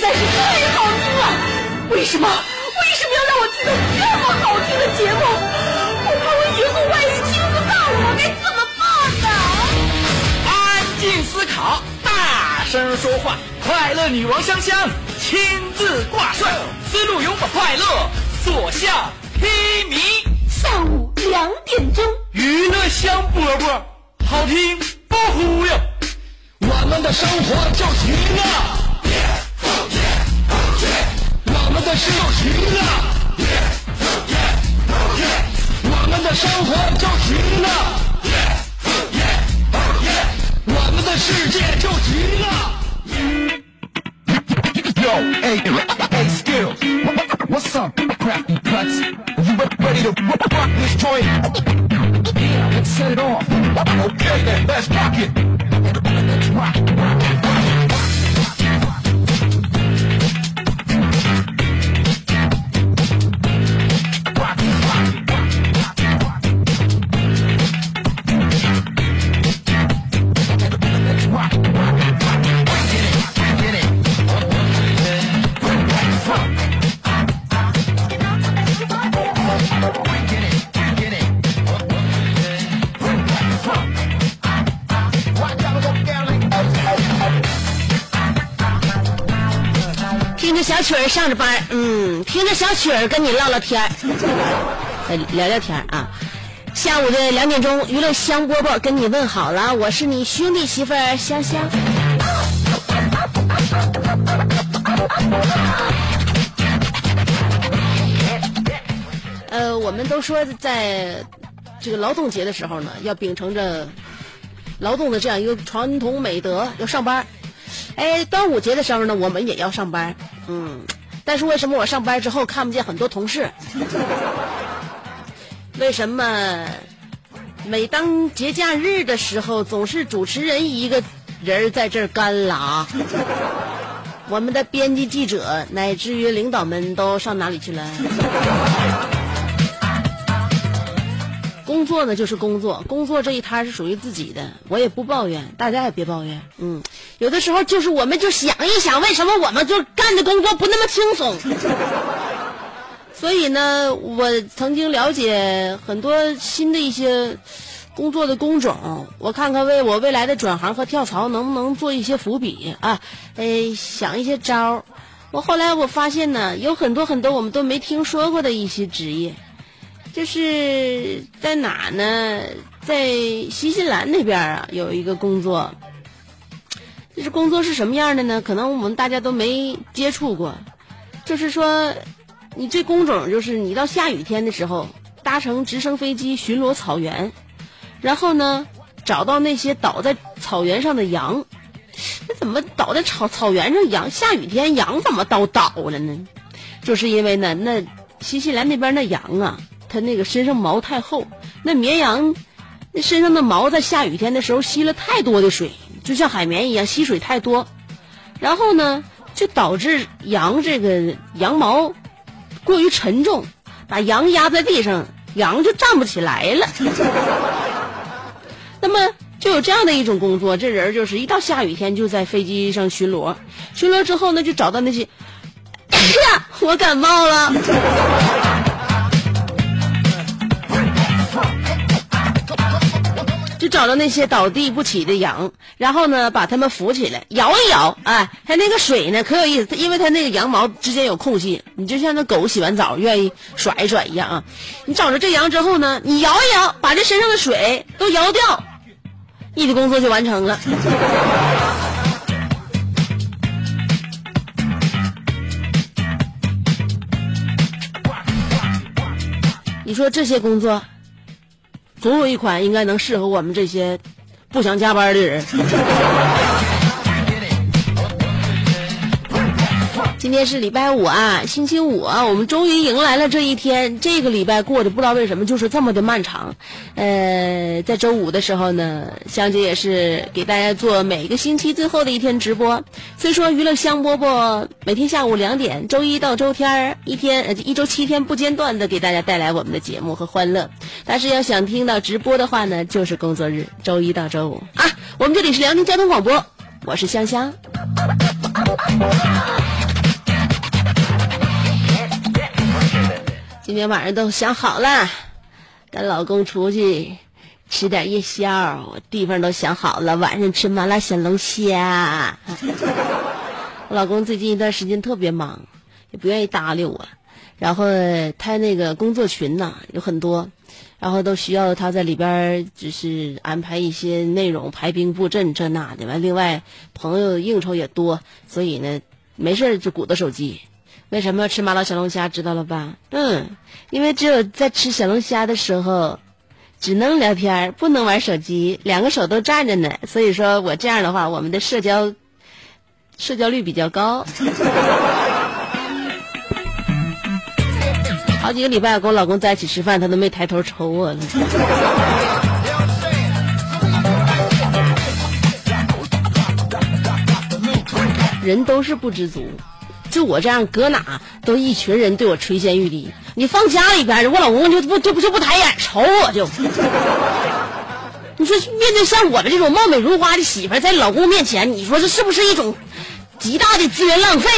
在是太好听了。为什么？为什么要让我听到这么好听的节目？我怕我以后万一听不到，我该怎么办呢？安静思考，大声说话，快乐女王香香亲自挂帅，思路拥抱快乐，所向披靡。下午两点钟，娱乐香饽饽，好听不忽悠，我们的生活就行了。我的事就行了，我们的生活就行了，我们的世界就行了。Yo, hey, hey, skills. What's up, crafty cuts? You ready to rock this joint? Yeah, let's set it off. Okay then, let's rock it. Let's rock, rock, rock. 小曲儿上着班，嗯，听着小曲儿跟你唠唠天儿，呃聊聊天啊。下午的两点钟，娱乐香饽饽跟你问好了，我是你兄弟媳妇香香。呃，我们都说在这个劳动节的时候呢，要秉承着劳动的这样一个传统美德，要上班。哎，端午节的时候呢，我们也要上班，嗯，但是为什么我上班之后看不见很多同事？为什么每当节假日的时候，总是主持人一个人在这儿干拉？我们的编辑、记者乃至于领导们都上哪里去了？工作呢就是工作，工作这一摊是属于自己的，我也不抱怨，大家也别抱怨。嗯，有的时候就是我们就想一想，为什么我们就干的工作不那么轻松？所以呢，我曾经了解很多新的一些工作的工种，我看看为我未来的转行和跳槽能不能做一些伏笔啊，哎，想一些招儿。我后来我发现呢，有很多很多我们都没听说过的一些职业。就是在哪呢？在新西兰那边啊，有一个工作。这是工作是什么样的呢？可能我们大家都没接触过。就是说，你这工种就是你到下雨天的时候，搭乘直升飞机巡逻草原，然后呢，找到那些倒在草原上的羊。那怎么倒在草草原上羊？下雨天羊怎么都倒了呢？就是因为呢，那新西兰那边那羊啊。它那个身上毛太厚，那绵羊那身上的毛在下雨天的时候吸了太多的水，就像海绵一样吸水太多，然后呢就导致羊这个羊毛过于沉重，把羊压在地上，羊就站不起来了。那么就有这样的一种工作，这人就是一到下雨天就在飞机上巡逻，巡逻之后呢就找到那些，哎呀，我感冒了。找到那些倒地不起的羊，然后呢，把它们扶起来，摇一摇，哎，它那个水呢可有意思，因为它那个羊毛之间有空隙，你就像那狗洗完澡愿意甩一甩一样啊。你找着这羊之后呢，你摇一摇，把这身上的水都摇掉，你的工作就完成了。你说这些工作？总有一款应该能适合我们这些不想加班的人。今天是礼拜五啊，星期五啊，我们终于迎来了这一天。这个礼拜过得不知道为什么就是这么的漫长。呃，在周五的时候呢，香姐也是给大家做每个星期最后的一天直播。虽说娱乐香饽饽每天下午两点，周一到周天一天呃一周七天不间断的给大家带来我们的节目和欢乐。但是要想听到直播的话呢，就是工作日，周一到周五啊。我们这里是辽宁交通广播，我是香香。今天晚上都想好了，跟老公出去吃点夜宵，地方都想好了，晚上吃麻辣小龙虾。我老公最近一段时间特别忙，也不愿意搭理我。然后他那个工作群呢有很多，然后都需要他在里边就是安排一些内容，排兵布阵这那的。完，另外朋友应酬也多，所以呢没事就鼓捣手机。为什么要吃麻辣小龙虾？知道了吧？嗯，因为只有在吃小龙虾的时候，只能聊天，不能玩手机，两个手都站着呢。所以说我这样的话，我们的社交社交率比较高。好几个礼拜跟我老公在一起吃饭，他都没抬头瞅我了。人都是不知足，就我这样搁哪都一群人对我垂涎欲滴。你放家里边，我老公就不就不就不抬眼瞅我就。你说面对像我们这种貌美如花的媳妇，在老公面前，你说这是不是一种极大的资源浪费？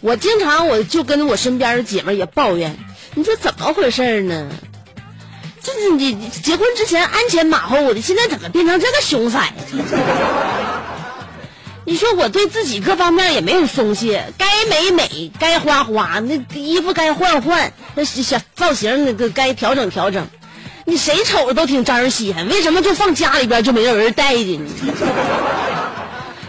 我经常我就跟我身边的姐妹也抱怨，你说怎么回事呢？这你结婚之前鞍前马后的，现在怎么变成这个凶色？你说我对自己各方面也没有松懈，该美美，该花花，那衣服该换换，那小造型那个该调整调整。你谁瞅着都挺招人稀罕，为什么就放家里边就没有人待见呢？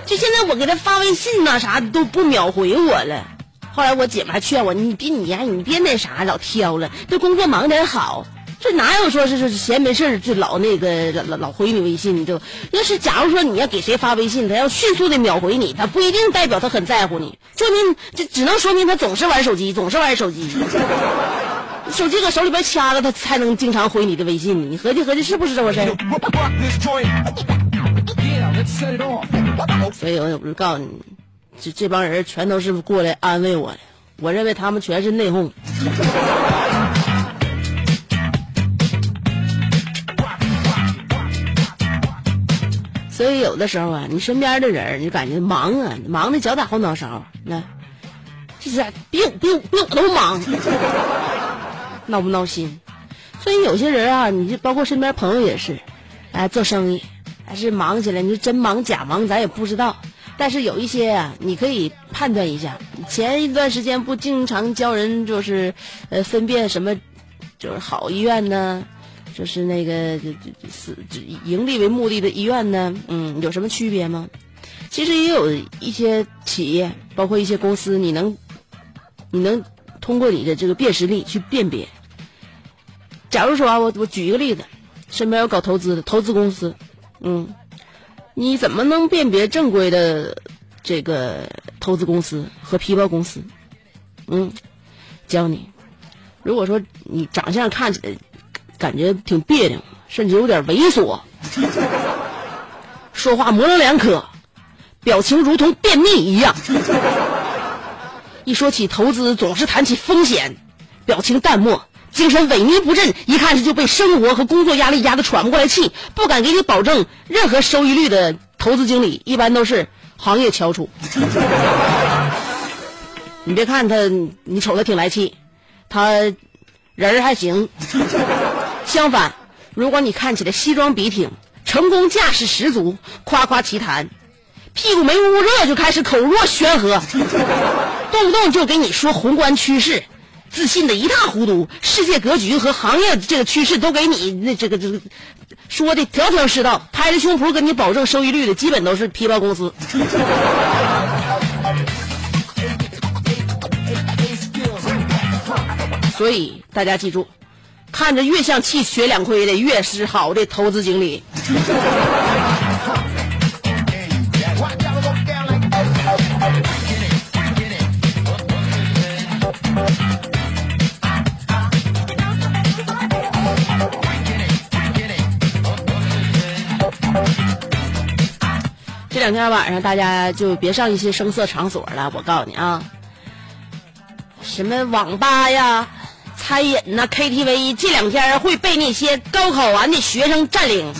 就现在我给他发微信呐啥都不秒回我了。后来我姐们还劝我，你别你呀，你别那啥，老挑了，这工作忙点好。这哪有说是是闲没事就老那个老老回你微信？就要是假如说你要给谁发微信，他要迅速的秒回你，他不一定代表他很在乎你，说明这只能说明他总是玩手机，总是玩手机。手机搁手里边掐着，他才能经常回你的微信。你合计合计，是不是这回事？所以我也不是告诉你。这这帮人全都是过来安慰我的，我认为他们全是内讧。所以有的时候啊，你身边的人，你感觉忙啊，忙的脚打后脑勺，那就是比我比我比我都忙，闹不闹心？所以有些人啊，你就包括身边朋友也是，哎，做生意还是忙起来，你说真忙假忙，咱也不知道。但是有一些啊，你可以判断一下。前一段时间不经常教人就是，呃，分辨什么，就是好医院呢，就是那个就是盈利为目的的医院呢，嗯，有什么区别吗？其实也有一些企业，包括一些公司，你能，你能通过你的这个辨识力去辨别。假如说啊，我我举一个例子，身边有搞投资的投资公司，嗯。你怎么能辨别正规的这个投资公司和皮包公司？嗯，教你。如果说你长相看起来感觉挺别扭，甚至有点猥琐，说话模棱两可，表情如同便秘一样，一说起投资总是谈起风险，表情淡漠。精神萎靡不振，一看是就被生活和工作压力压得喘不过来气，不敢给你保证任何收益率的投资经理，一般都是行业翘楚。你别看他，你瞅他挺来气，他人儿还行。相反，如果你看起来西装笔挺，成功架势十足，夸夸其谈，屁股没捂热就开始口若悬河，动不动就给你说宏观趋势。自信的一塌糊涂，世界格局和行业这个趋势都给你那这个这个说的条条是道，拍着胸脯跟你保证收益率的，基本都是皮包公司。所以大家记住，看着越像气血两亏的，越是好的投资经理。这两天晚上，大家就别上一些声色场所了。我告诉你啊，什么网吧呀、餐饮呐、KTV，这两天会被那些高考完的学生占领。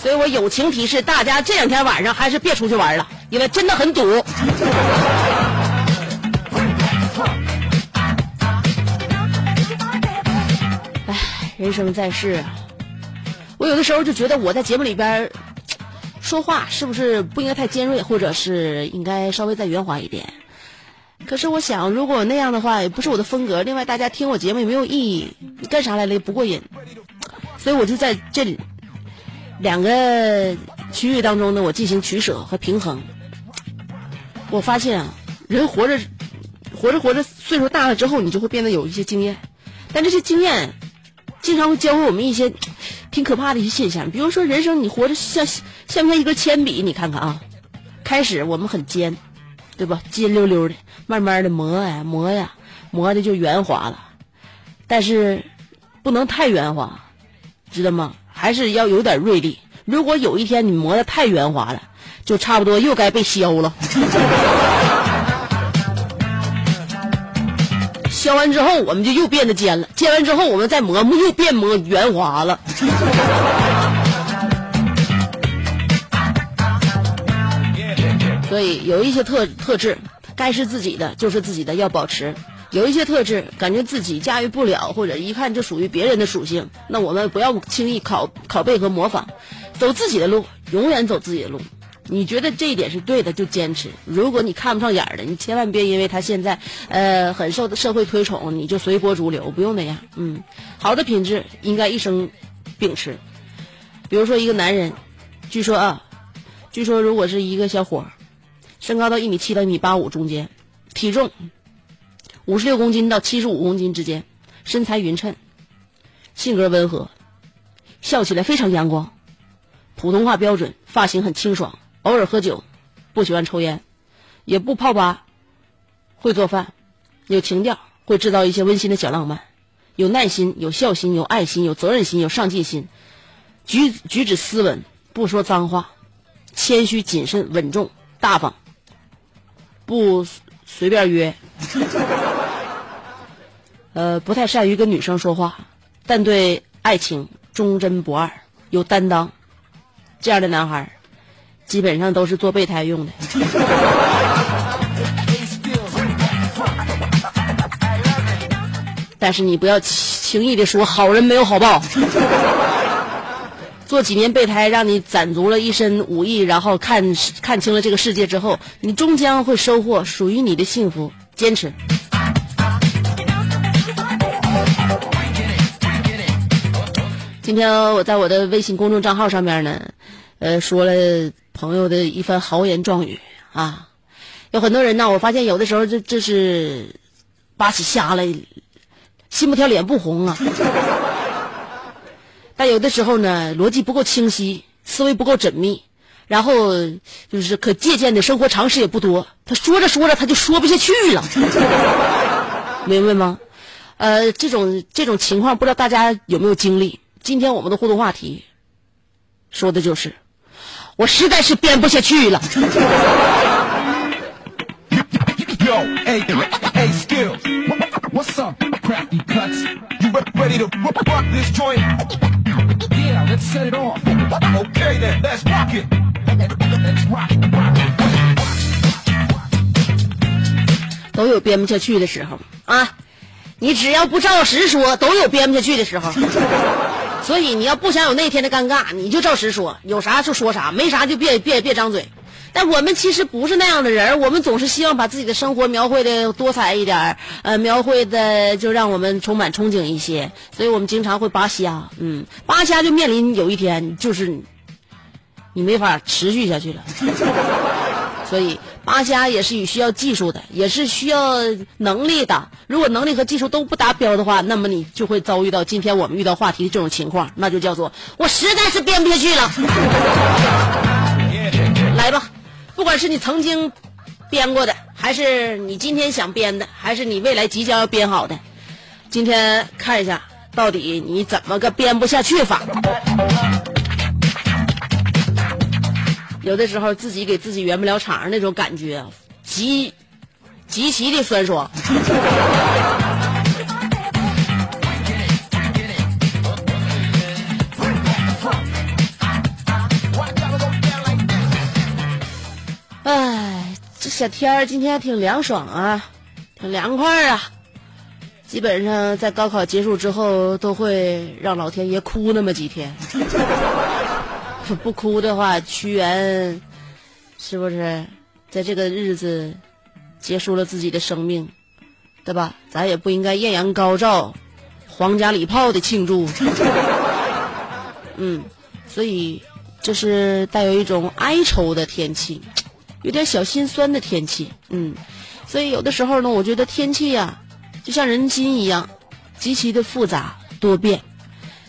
所以我友情提示大家，这两天晚上还是别出去玩了，因为真的很堵。唉，人生在世，我有的时候就觉得我在节目里边说话是不是不应该太尖锐，或者是应该稍微再圆滑一点。可是我想，如果那样的话，也不是我的风格。另外，大家听我节目也没有意义，你干啥来了也不过瘾。所以我就在这里两个区域当中呢，我进行取舍和平衡。我发现啊，人活着活着活着，岁数大了之后，你就会变得有一些经验，但这些经验经常会教会我们一些挺可怕的一些现象。比如说，人生你活着像像不像一根铅笔？你看看啊，开始我们很尖，对吧？尖溜溜的，慢慢的磨呀磨呀，磨的就圆滑了。但是不能太圆滑，知道吗？还是要有点锐利。如果有一天你磨的太圆滑了，就差不多又该被削了。削完之后，我们就又变得尖了；尖完之后，我们再磨，又变磨圆滑了。所以有一些特特质，该是自己的就是自己的，要保持；有一些特质，感觉自己驾驭不了，或者一看就属于别人的属性，那我们不要轻易拷拷贝和模仿，走自己的路，永远走自己的路。你觉得这一点是对的，就坚持。如果你看不上眼儿的，你千万别因为他现在呃很受社会推崇，你就随波逐流，不用那样。嗯，好的品质应该一生秉持。比如说一个男人，据说啊，据说如果是一个小伙儿，身高到一米七到一米八五中间，体重五十六公斤到七十五公斤之间，身材匀称，性格温和，笑起来非常阳光，普通话标准，发型很清爽。偶尔喝酒，不喜欢抽烟，也不泡吧，会做饭，有情调，会制造一些温馨的小浪漫，有耐心，有孝心，有爱心，有责任心，有上进心，举举止斯文，不说脏话，谦虚谨慎稳重大方，不随便约，呃，不太善于跟女生说话，但对爱情忠贞不二，有担当，这样的男孩儿。基本上都是做备胎用的。但是你不要轻易的说好人没有好报。做几年备胎，让你攒足了一身武艺，然后看看清了这个世界之后，你终将会收获属于你的幸福。坚持。今天我在我的微信公众账号上面呢，呃，说了。朋友的一番豪言壮语啊，有很多人呢。我发现有的时候这这是扒起瞎了，心不跳脸不红啊。但有的时候呢，逻辑不够清晰，思维不够缜密，然后就是可借鉴的生活常识也不多。他说着说着他就说不下去了，明白吗？呃，这种这种情况不知道大家有没有经历？今天我们的互动话题说的就是。我实在是编不下去了。都有编不下去的时候啊！你只要不照实说，都有编不下去的时候。所以你要不想有那天的尴尬，你就照实说，有啥就说啥，没啥就别别别张嘴。但我们其实不是那样的人，我们总是希望把自己的生活描绘的多彩一点，呃，描绘的就让我们充满憧憬一些。所以我们经常会扒瞎，嗯，扒瞎就面临有一天就是你没法持续下去了。所以。扒瞎也是需要技术的，也是需要能力的。如果能力和技术都不达标的话，那么你就会遭遇到今天我们遇到话题的这种情况，那就叫做我实在是编不下去了。来吧，不管是你曾经编过的，还是你今天想编的，还是你未来即将要编好的，今天看一下到底你怎么个编不下去法。有的时候自己给自己圆不了场，那种感觉极极其的酸爽。小天儿今天挺凉爽啊，挺凉快啊。基本上在高考结束之后，都会让老天爷哭那么几天。不哭的话，屈原是不是在这个日子结束了自己的生命，对吧？咱也不应该艳阳高照、皇家礼炮的庆祝。嗯，所以这是带有一种哀愁的天气，有点小心酸的天气。嗯，所以有的时候呢，我觉得天气呀、就像人心一样，极其的复杂多变。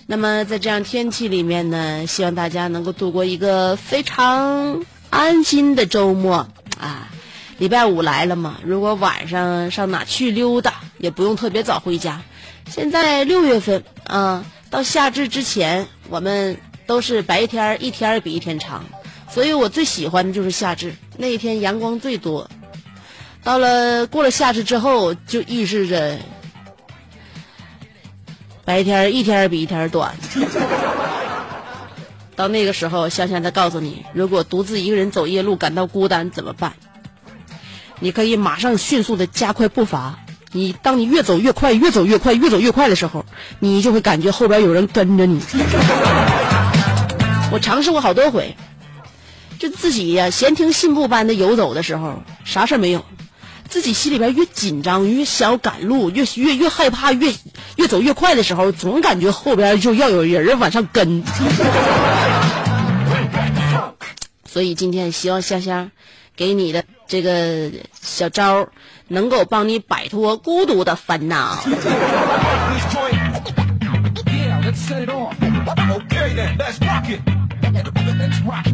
那么在这样天气里面呢，希望大家能够度过一个非常安心的周末啊！礼拜五来了嘛，如果晚上上哪去溜达，也不用特别早回家。现在六月份啊，到夏至之前，我们都是白天一天比一天长，所以我最喜欢的就是夏至那一天阳光最多。到了过了夏至之后，就预示着白天一天比一天短。到那个时候，香香再告诉你，如果独自一个人走夜路感到孤单怎么办？你可以马上迅速的加快步伐。你当你越走越快，越走越快，越走越快的时候，你就会感觉后边有人跟着你。我尝试过好多回，就自己呀、闲庭信步般的游走的时候，啥事儿没有。自己心里边越紧张，越想赶路，越越越害怕，越越走越快的时候，总感觉后边就要有人往上跟。所以今天希望香香给你的这个小招，能够帮你摆脱孤独的烦恼。Set it off. Okay then, let's rock it. Let's rock it.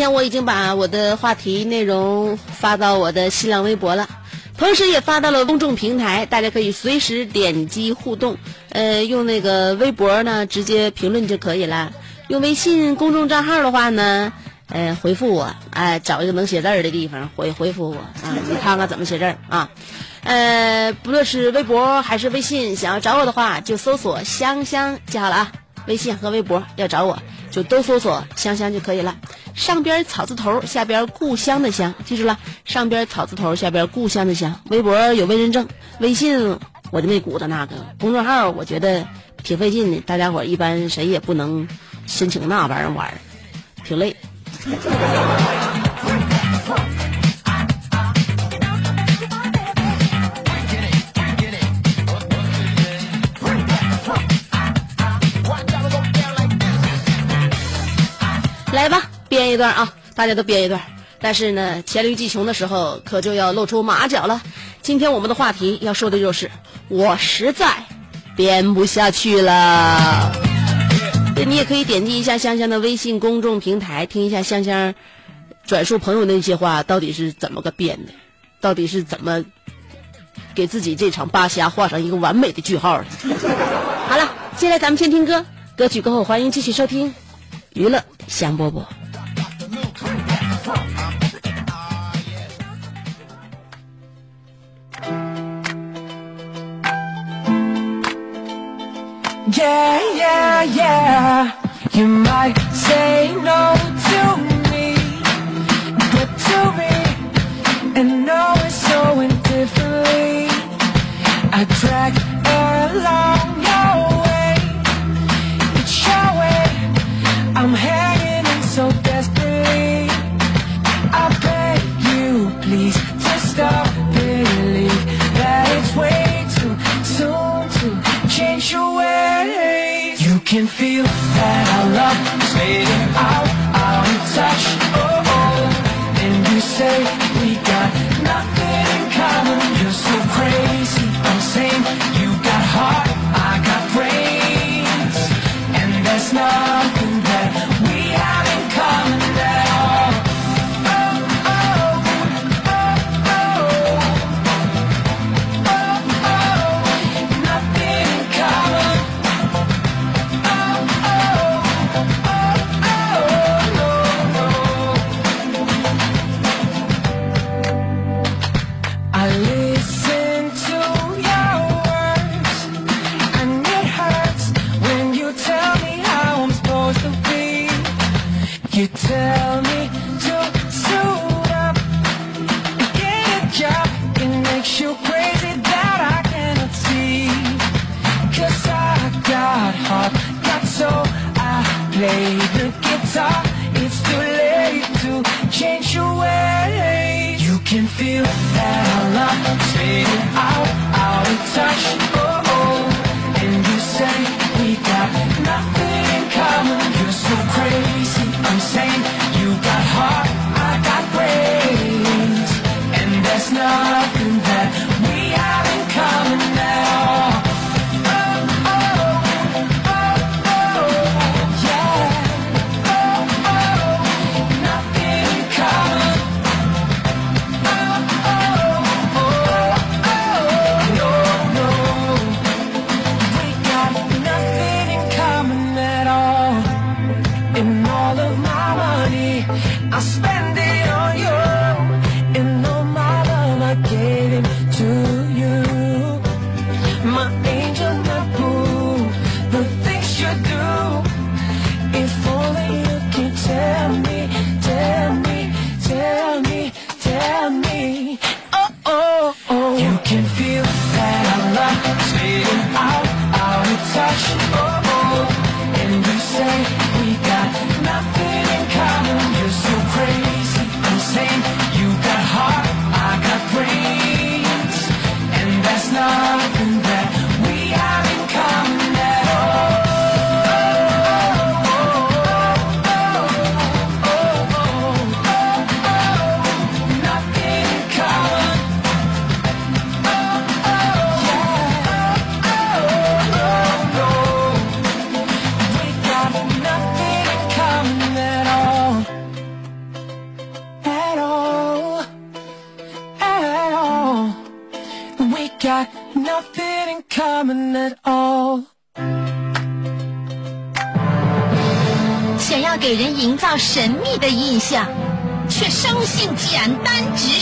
天我已经把我的话题内容发到我的新浪微博了，同时也发到了公众平台，大家可以随时点击互动。呃，用那个微博呢直接评论就可以了。用微信公众账号的话呢，呃，回复我，哎、找一个能写字儿的地方回回复我啊，你看看怎么写字儿啊。呃，不论是微博还是微信，想要找我的话，就搜索“香香”就好了啊。微信和微博要找我，就都搜索“香香”就可以了。上边草字头，下边故乡的乡，记住了，上边草字头，下边故乡的乡。微博有微认证，微信我就没鼓捣那个。公众号我觉得挺费劲的，大家伙一般谁也不能申请那玩意儿玩，挺累。来吧，编一段啊，大家都编一段。但是呢，黔驴技穷的时候，可就要露出马脚了。今天我们的话题要说的就是，我实在编不下去了。你也可以点击一下香香的微信公众平台，听一下香香转述朋友那些话到底是怎么个编的，到底是怎么给自己这场扒瞎画上一个完美的句号的。好了，接下来咱们先听歌，歌曲过后欢迎继续收听娱乐香饽饽。 Yeah, yeah, yeah. You might say no to me, but to me, and know it so indifferently. I drag along your way. It's your way. I'm hanging in so desperately. I beg you, please, to stop believe that it's way too soon to change your ways. You can feel that our love is fading out, out of touch. Oh, oh. And you say we got nothing in common. You're so crazy, insane. You got heart,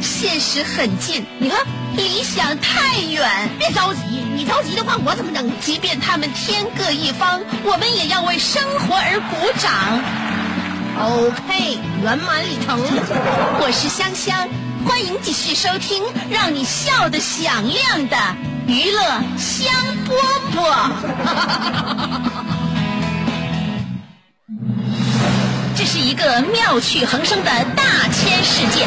现实很近，你看理想太远。别着急，你着急的话，我怎么整？即便他们天各一方，我们也要为生活而鼓掌。OK，圆满礼成。我是香香，欢迎继续收听让你笑得响亮的娱乐香饽饽。这是一个妙趣横生的大千世界。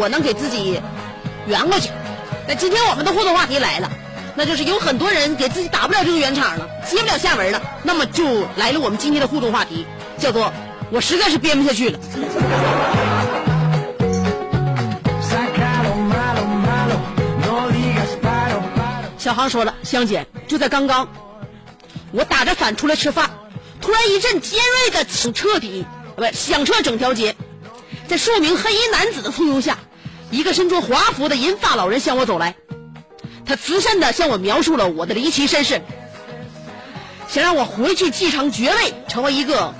我能给自己圆过去。那今天我们的互动话题来了，那就是有很多人给自己打不了这个圆场了，接不了下文了，那么就来了我们今天的互动话题，叫做“我实在是编不下去了”。小航说了，香姐就在刚刚，我打着伞出来吃饭，突然一阵尖锐的响彻底，不响彻整条街。在数名黑衣男子的簇拥下，一个身着华服的银发老人向我走来，他慈善的向我描述了我的离奇身世，想让我回去继承爵位，成为一个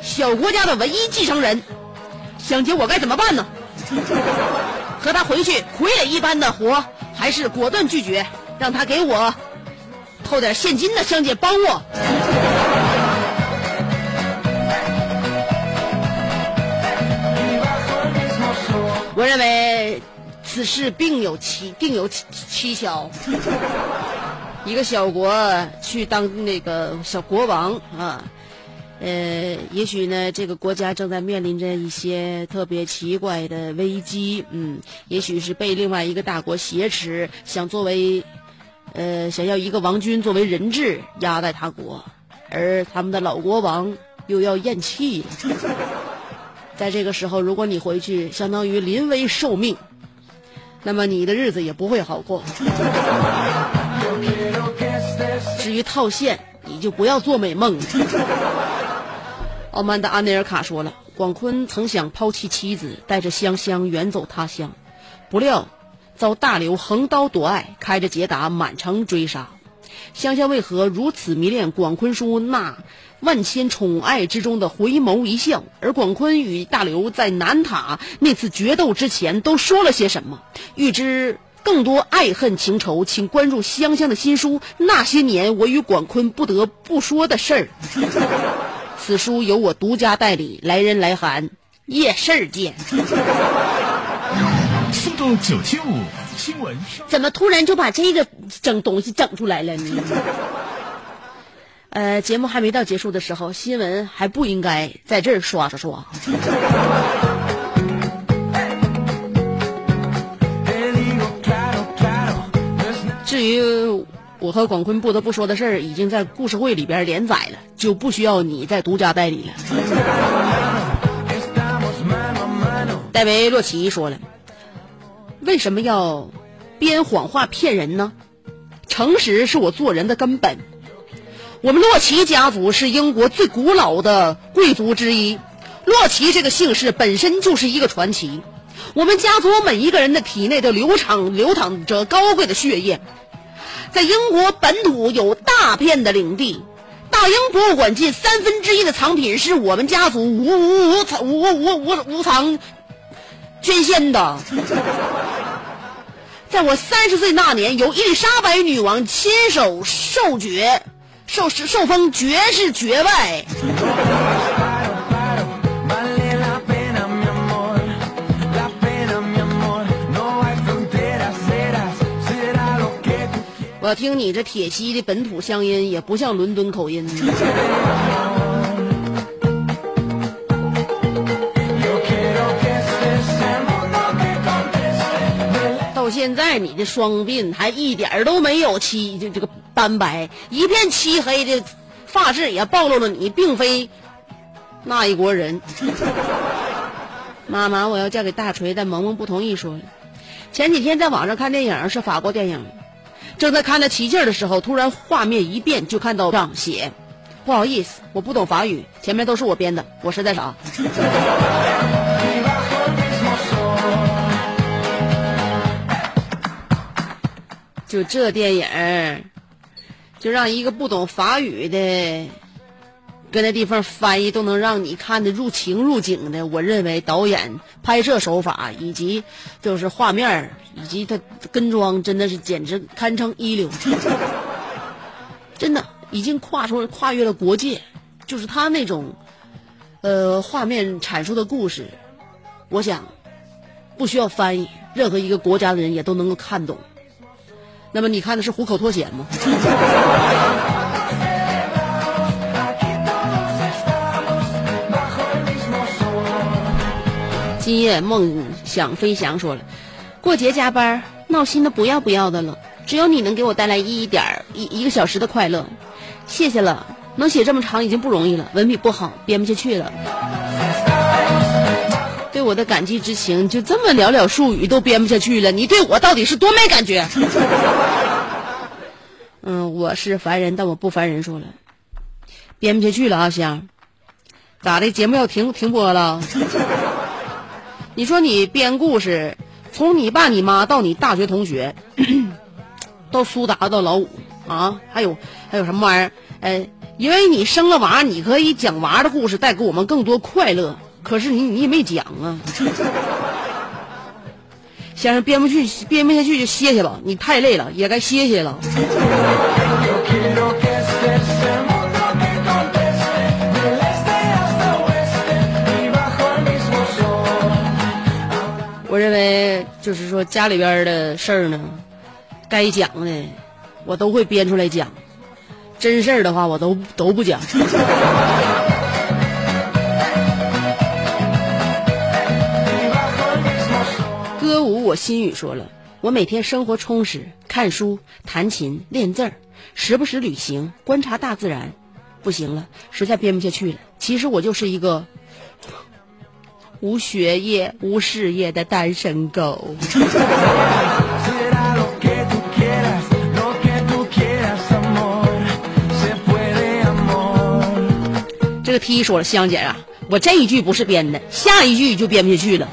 小国家的唯一继承人。香姐，我该怎么办呢？和他回去傀儡一般的活，还是果断拒绝，让他给我偷点现金的，香姐帮我。认为此事并有蹊，定有蹊蹊跷。一个小国去当那个小国王啊，呃，也许呢，这个国家正在面临着一些特别奇怪的危机，嗯，也许是被另外一个大国挟持，想作为，呃，想要一个王君作为人质压在他国，而他们的老国王又要咽气了。在这个时候，如果你回去，相当于临危受命，那么你的日子也不会好过。至于套现，你就不要做美梦了。傲慢的安内尔卡说了，广坤曾想抛弃妻子，带着香香远走他乡，不料遭大刘横刀夺爱，开着捷达满城追杀。香香为何如此迷恋广坤叔那万千宠爱之中的回眸一笑？而广坤与大刘在南塔那次决斗之前都说了些什么？欲知更多爱恨情仇，请关注香香的新书《那些年我与广坤不得不说的事儿》。此书由我独家代理，来人来函，夜市见。速度九七五新闻怎么突然就把这个整东西整出来了呢？呃，节目还没到结束的时候，新闻还不应该在这儿刷刷刷。至于我和广坤不得不说的事儿，已经在故事会里边连载了，就不需要你再独家代理了。戴维·洛奇说了：“为什么要编谎话骗人呢？诚实是我做人的根本。我们洛奇家族是英国最古老的贵族之一，洛奇这个姓氏本身就是一个传奇。我们家族每一个人的体内都流淌流淌着高贵的血液，在英国本土有大片的领地。”大英博物馆近三分之一的藏品是我们家族无无无藏无无无无藏捐献的。在我三十岁那年，由伊丽莎白女王亲手授爵，授授封爵士爵位。我听你这铁西的本土乡音，也不像伦敦口音。到现在，你的双鬓还一点都没有漆，就这个斑白，一片漆黑的发质也暴露了你并非那一国人。妈妈，我要嫁给大锤，但萌萌不同意说。前几天在网上看电影，是法国电影，正在看得起劲的时候，突然画面一变，就看到上写：“不好意思，我不懂法语，前面都是我编的，我实在傻。”就这电影，就让一个不懂法语的，跟那地方翻译都能让你看得入情入景的。我认为导演拍摄手法以及就是画面以及他跟妆，真的是简直堪称一流。真的已经跨出跨越了国界，就是他那种，呃，画面阐述的故事，我想不需要翻译，任何一个国家的人也都能够看懂。那么你看的是虎口脱险吗？今夜梦想飞翔说了，过节加班闹心的不要不要的了，只有你能给我带来一点儿一一个小时的快乐，谢谢了。能写这么长已经不容易了，文笔不好编不下去了。我的感激之情就这么寥寥数语都编不下去了，你对我到底是多没感觉？嗯，我是烦人，但我不烦人。说了，编不下去了啊，香，咋的？节目要停停播了？你说你编故事，从你爸你妈到你大学同学，到苏达到老五啊，还有还有什么玩意儿？呃，因为你生了娃，你可以讲娃的故事，带给我们更多快乐。可是你你也没讲啊，先生编不去编不下去就歇歇吧，你太累了，也该歇歇了。我认为就是说家里边的事儿呢，该讲的我都会编出来讲，真事儿的话我都都不讲。心语说了，我每天生活充实，看书、弹琴、练字儿，时不时旅行，观察大自然。不行了，实在编不下去了。其实我就是一个无学业、无事业的单身狗。这个 T 说了，香姐啊，我这一句不是编的，下一句就编不下去了。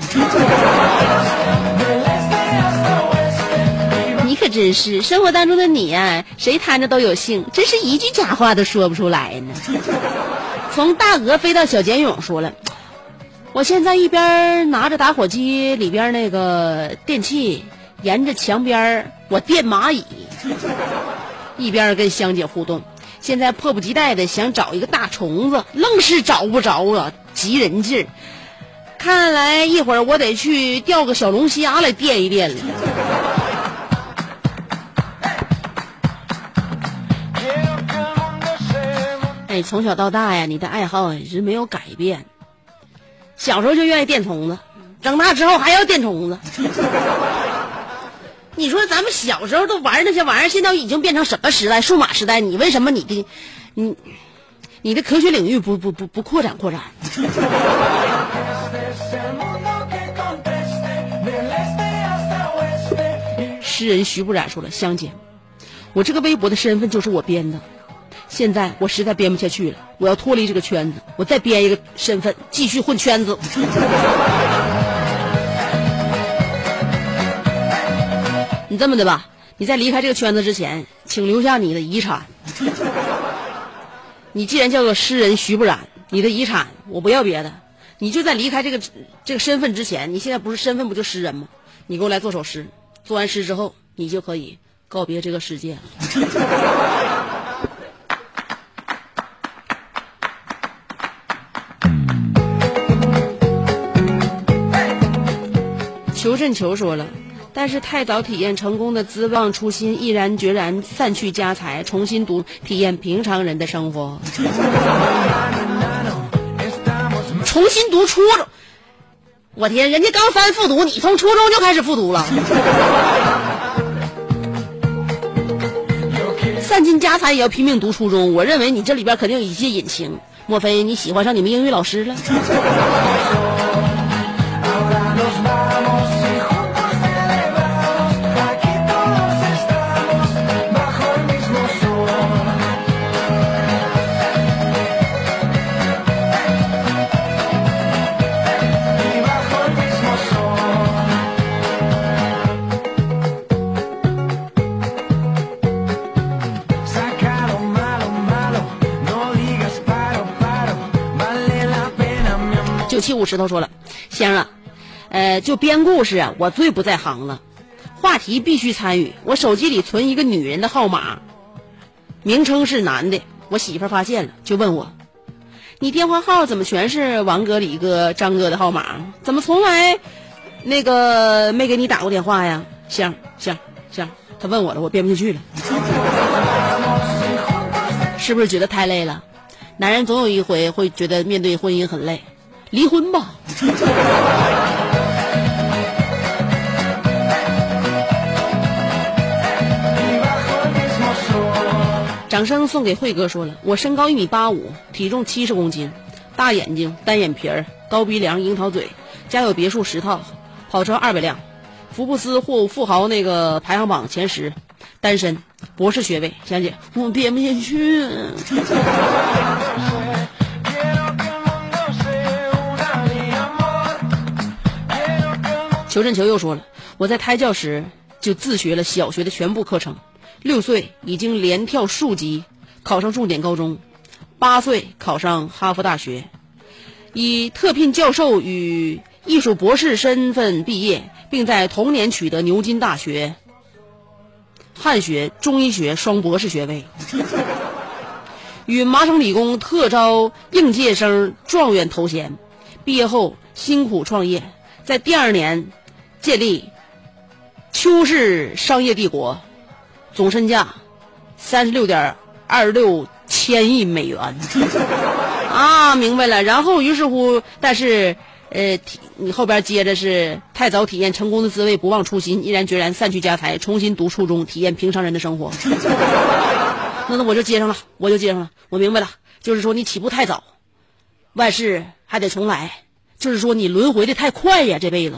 可真是生活当中的你啊，谁摊着都有幸，真是一句假话都说不出来呢。从大鹅飞到小简勇说了，我现在一边拿着打火机里边那个电器，沿着墙边我电蚂蚁，一边跟香姐互动。现在迫不及待的想找一个大虫子，愣是找不着啊，急人劲儿。看来一会儿我得去钓个小龙虾来垫一垫了。从小到大呀，你的爱好一直没有改变。小时候就愿意电虫子，长大之后还要电虫子。你说咱们小时候都玩那些玩意儿，现在已经变成什么时代？数码时代。你为什么你的，你，你的科学领域不不不不扩展扩展？诗人徐不染说了：“香姐，我这个微博的身份就是我编的，现在我实在编不下去了，我要脱离这个圈子，我再编一个身份，继续混圈子。”你这么的吧，你在离开这个圈子之前，请留下你的遗产。你既然叫做诗人徐不染，你的遗产我不要别的，你就在离开这个这个身份之前，你现在不是身份不就诗人吗？你给我来做首诗，做完诗之后，你就可以告别这个世界了。求甚求说了，但是太早体验成功的滋味，忘初心，毅然决然散去家财，重新读体验平常人的生活。重新读初中，我天，人家高三复读，你从初中就开始复读了。散尽家财也要拼命读初中，我认为你这里边肯定有一些隐情。莫非你喜欢上你们英语老师了？五石头说了，香啊，呃，就编故事啊，我最不在行了，话题必须参与。我手机里存一个女人的号码，名称是男的，我媳妇发现了，就问我，你电话号怎么全是王哥、李哥、张哥的号码？怎么从来那个没给你打过电话呀？香香香，他问我了，我编不下去了，是不是觉得太累了？男人总有一回会觉得面对婚姻很累，离婚吧。掌声送给慧哥说了，我身高一米八五，体重七十公斤，大眼睛，单眼皮儿，高鼻梁，樱桃嘴，家有别墅十套，跑车二百辆，福布斯富富豪那个排行榜前十，单身，博士学位。香姐，我编不下去。Que el mundo 求振球又说了，我在胎教时就自学了小学的全部课程，六岁已经连跳数级，考上重点高中，八岁考上哈佛大学，以特聘教授与艺术博士身份毕业，并在同年取得牛津大学。汉学、中医学双博士学位。与麻省理工特招应届生状元头衔，毕业后辛苦创业，在第二年建立邱氏商业帝国，总身价三十六点二六千亿美元。啊，明白了。然后于是乎，但是呃，你后边接着是太早体验成功的滋味，不忘初心，毅然决然散去家财，重新读初中，体验平常人的生活。那那我就接上了，我就接上了，我明白了，就是说你起步太早，万事还得重来，就是说你轮回的太快呀，这辈子。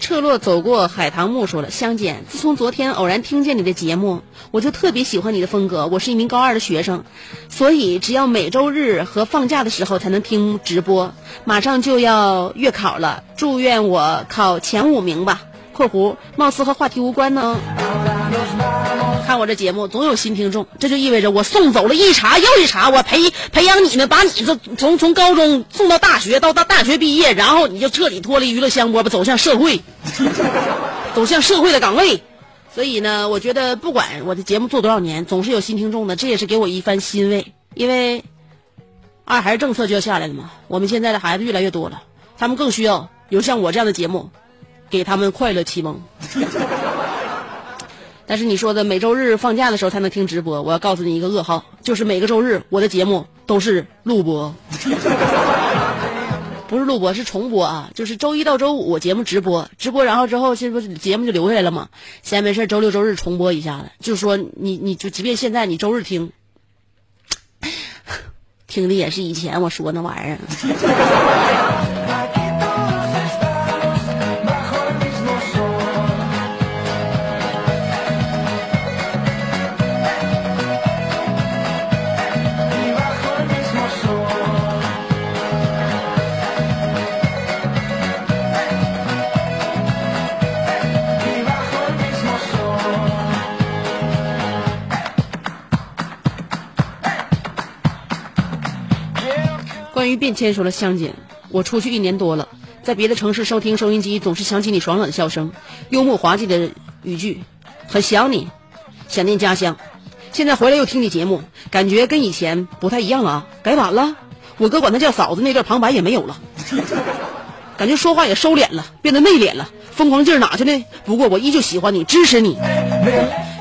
赤落走过海棠木说了：“香姐，自从昨天偶然听见你的节目，我就特别喜欢你的风格。我是一名高二的学生，所以只要每周日和放假的时候才能听直播。马上就要月考了，祝愿我考前五名吧。”（括弧貌似和话题无关呢。）看我这节目总有新听众，这就意味着我送走了一茬又一茬，我培培养你们，把你这从从高中送到大学，到到大学毕业，然后你就彻底脱离娱乐香饽饽，走向社会。走向社会的岗位。所以呢，我觉得不管我的节目做多少年，总是有新听众的，这也是给我一番欣慰。因为二孩政策就要下来了嘛，我们现在的孩子越来越多了，他们更需要有像我这样的节目，给他们快乐启蒙。但是你说的每周日放假的时候才能听直播，我要告诉你一个噩耗，就是每个周日我的节目都是录播。不是录播，是重播啊！就是周一到周五我节目直播，直播然后之后这不是节目就留下来了吗？闲没事周六周日重播一下子，就是说你你就即便现在你周日听，听的也是以前我说那玩意儿。于变迁说了，香姐，我出去一年多了，在别的城市收听收音机，总是想起你爽朗的笑声，幽默滑稽的语句，很想你，想念家乡。现在回来又听你节目，感觉跟以前不太一样啊，改版了。我哥管他叫嫂子那段旁白也没有了，感觉说话也收敛了，变得内敛了，疯狂劲儿哪去了？不过我依旧喜欢你，支持你。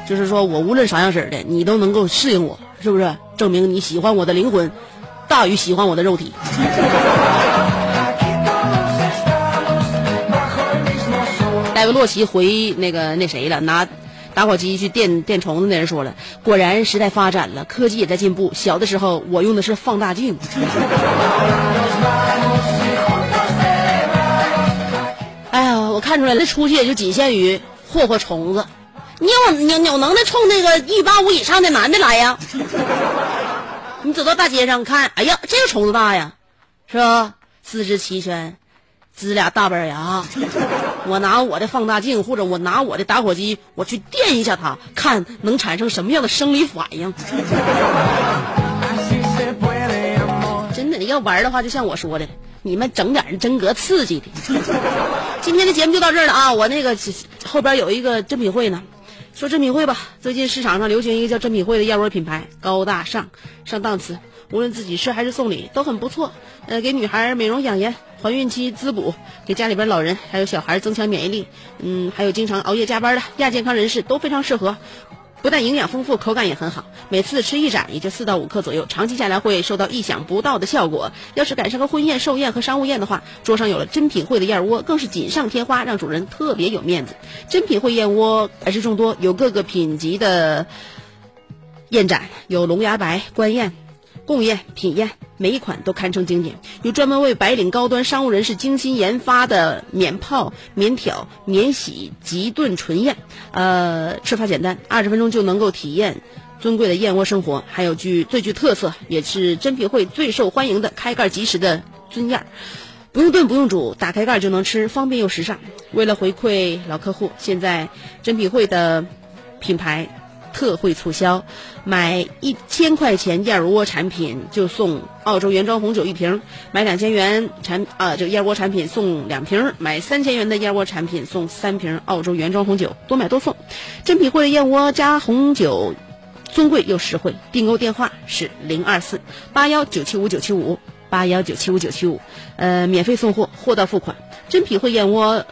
就是说我无论啥样式儿的，你都能够适应我，是不是？证明你喜欢我的灵魂，大于喜欢我的肉体。戴维洛奇回那个那谁了，拿打火机去电电虫子那人说了，果然时代发展了，科技也在进步。小的时候我用的是放大镜。哎呀，我看出来了，这出去也就仅限于霍霍虫子。你有你有你有能耐冲那个一八五以上的男的来呀？你走到大街上看，哎呀，这个虫子大呀，是吧？四肢齐全，呲俩大板牙。我拿我的放大镜，或者我拿我的打火机，我去电一下它，看能产生什么样的生理反应。真的，要玩的话，就像我说的，你们整点真格刺激的。今天的节目就到这儿了啊！我那个后边有一个珍品会呢，说珍品汇吧。最近市场上流行一个叫珍品汇的燕窝品牌，高大上、上档次，无论自己吃还是送礼都很不错。呃，给女孩美容养颜、怀孕期滋补，给家里边老人还有小孩增强免疫力。嗯，还有经常熬夜加班的亚健康人士都非常适合。不但营养丰富，口感也很好。每次吃一盏也就四到五克左右，长期下来会收到意想不到的效果。要是赶上个婚宴、寿宴和商务宴的话，桌上有了珍品汇的燕窝，更是锦上添花，让主人特别有面子。珍品汇燕窝还是众多，有各个品级的燕盏，有龙牙白、观燕。贡燕、品燕，每一款都堪称经典。有专门为白领高端商务人士精心研发的免泡、免挑、免洗即炖纯燕，呃，吃法简单，二十分钟就能够体验尊贵的燕窝生活。还有具最具特色，也是珍品汇最受欢迎的开盖即食的尊燕。不用炖不用煮，打开盖就能吃，方便又时尚。为了回馈老客户，现在珍品汇的品牌特惠促销，买一千块钱燕窝产品就送澳洲原装红酒一瓶，买两千元产啊这个燕窝产品送两瓶，买三千元的燕窝产品送三瓶澳洲原装红酒，多买多送。珍品汇燕窝加红酒。尊贵又实惠，订购电话是零二四八幺九七五九七五八幺九七五九七五，呃，免费送货，货到付款。真品汇燕窝，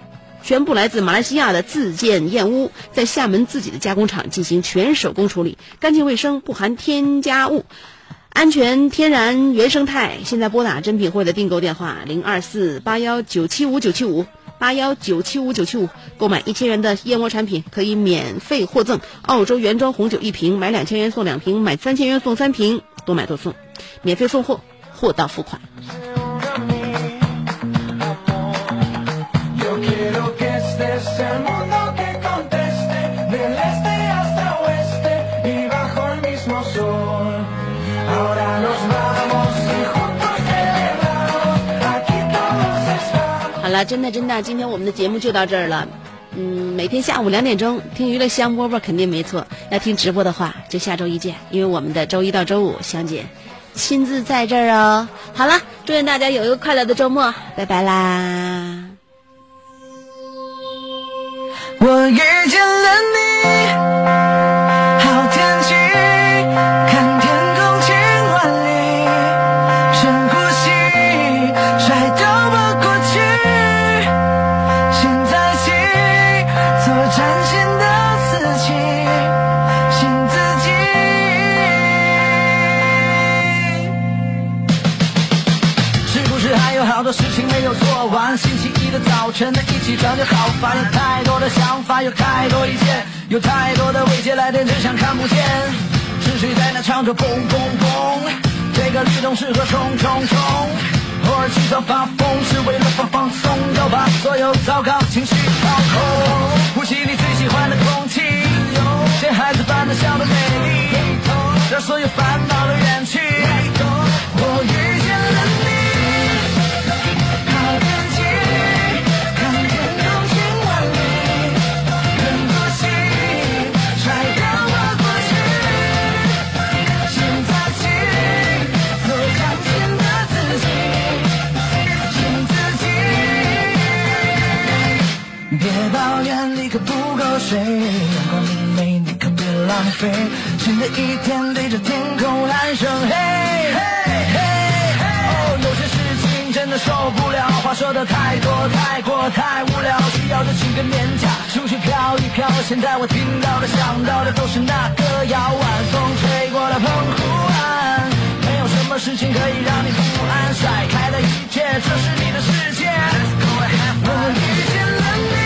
全部来自马来西亚的自建燕屋，在厦门自己的加工厂进行全手工处理，干净卫生，不含添加物，安全、天然、原生态。现在拨打珍品汇的订购电话零二四八幺九七五九七五。八幺九七五九七五，购买一千元的燕窝产品可以免费获赠澳洲原装红酒一瓶，买两千元送两瓶，买三千元送三瓶，多买多送，免费送货，货到付款。真的真的，今天我们的节目就到这儿了。嗯，每天下午两点钟听娱乐香饽饽肯定没错。要听直播的话，就下周一见，因为我们的周一到周五香姐亲自在这儿哦。好了，祝愿大家有一个快乐的周末，拜拜啦。我遇见了你，晨的一起床就好烦，有太多的想法，有太多意见，有太多的未接来电，只想看不见。是谁在那唱着嘣嘣嘣？这个律动适合冲冲冲。偶尔起床发疯是为了放放松，要把所有糟糕情绪掏空。呼吸你最喜欢的空气，像孩子般的笑的美丽，让所有烦恼都远去。我与谁？阳光明媚，你可别浪费。新的一天，对着天空喊声，嘿嘿嘿嘿。哦，有些事情真的受不了，话说的太多，太过，太无聊。需要的请个点假。出去飘一飘，现在我听到的，想到的，都是那歌谣。晚风吹过了澎湖湾，没有什么事情可以让你不安。甩开了一切，这是你的世界。我遇见了你。